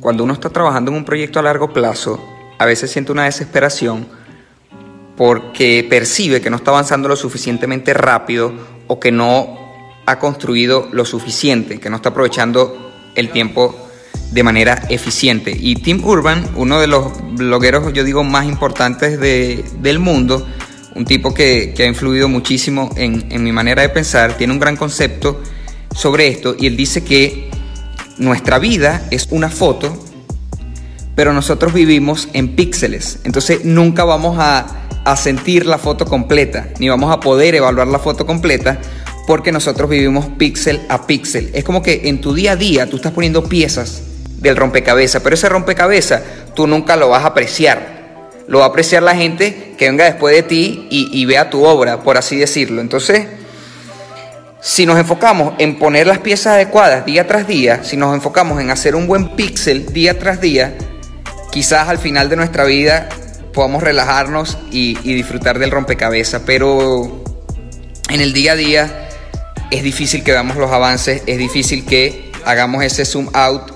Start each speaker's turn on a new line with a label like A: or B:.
A: cuando uno está trabajando en un proyecto a largo plazo, a veces siente una desesperación porque percibe que no está avanzando lo suficientemente rápido o que no ha construido lo suficiente, que no está aprovechando el tiempo de manera eficiente. Y Tim Urban, uno de los blogueros, yo digo, más importantes del mundo, un tipo que, ha influido muchísimo en, en mi manera de pensar, tiene un gran concepto sobre esto y él dice que nuestra vida es una foto, pero nosotros vivimos en píxeles. Entonces nunca vamos a, sentir la foto completa, ni vamos a poder evaluar la foto completa, porque nosotros vivimos píxel a píxel. Es como que en tu día a día tú estás poniendo piezas del rompecabezas, pero ese rompecabezas tú nunca lo vas a apreciar. Lo va a apreciar la gente que venga después de ti y, y vea tu obra, por así decirlo. Entonces, si nos enfocamos en poner las piezas adecuadas día tras día, si nos enfocamos en hacer un buen píxel día tras día, quizás al final de nuestra vida podamos relajarnos y, disfrutar del rompecabezas, pero en el día a día es difícil que veamos los avances, es difícil que hagamos ese zoom out